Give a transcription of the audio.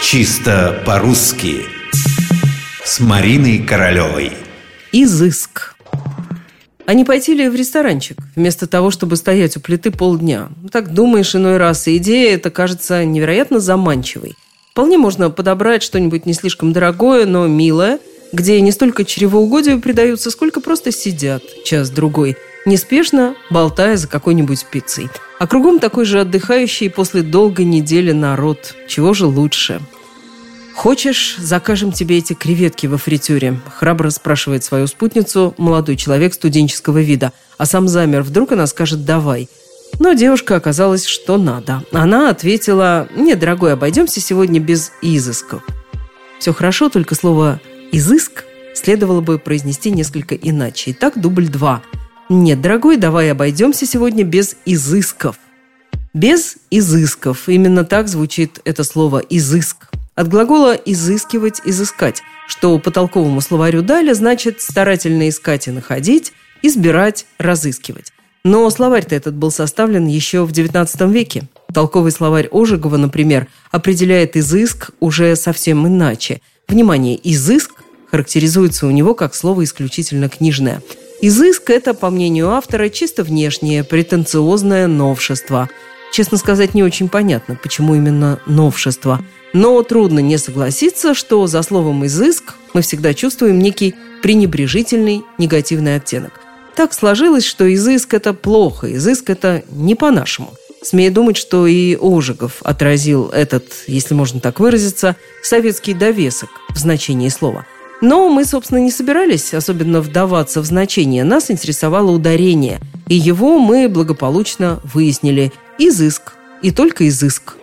Чисто по-русски С Мариной Королевой Изыск а не пойти ли в ресторанчик, вместо того, чтобы стоять у плиты полдня? Так думаешь иной раз, и идея эта кажется невероятно заманчивой. Вполне можно подобрать что-нибудь не слишком дорогое, но милое, где не столько чревоугодию придаются, сколько просто сидят час-другой, неспешно болтая за какой-нибудь пиццей. А кругом такой же отдыхающий после долгой недели народ. Чего же лучше? «Хочешь, закажем тебе эти креветки во фритюре?» – храбро спрашивает свою спутницу молодой человек студенческого вида. А сам замер. Вдруг она скажет «давай». Но девушка оказалась, что надо. Она ответила «Нет, дорогой, обойдемся сегодня без изысков». Все хорошо, только слово «изыск» следовало бы произнести несколько иначе. Итак, дубль два. «Нет, дорогой, давай обойдемся сегодня без изысков». Без изысков. Именно так звучит это слово «изыск». От глагола «изыскивать», «изыскать», что по толковому словарю Даля значит старательно искать и находить, избирать, разыскивать. Но словарь-то этот был составлен еще в XIX веке. Толковый словарь Ожегова, например, определяет изыск уже совсем иначе. Внимание, изыск характеризуется у него как слово исключительно книжное. Изыск – это, по мнению автора, чисто внешнее, претенциозное новшество. Честно сказать, не очень понятно, почему именно новшество – но трудно не согласиться, что за словом «изыск» мы всегда чувствуем некий пренебрежительный негативный оттенок. Так сложилось, что изыск – это плохо, изыск – это не по-нашему. Смею думать, что и Ожегов отразил этот, если можно так выразиться, советский довесок в значении слова. Но мы, собственно, не собирались особенно вдаваться в значение. Нас интересовало ударение, и его мы благополучно выяснили. Изыск, и только изыск.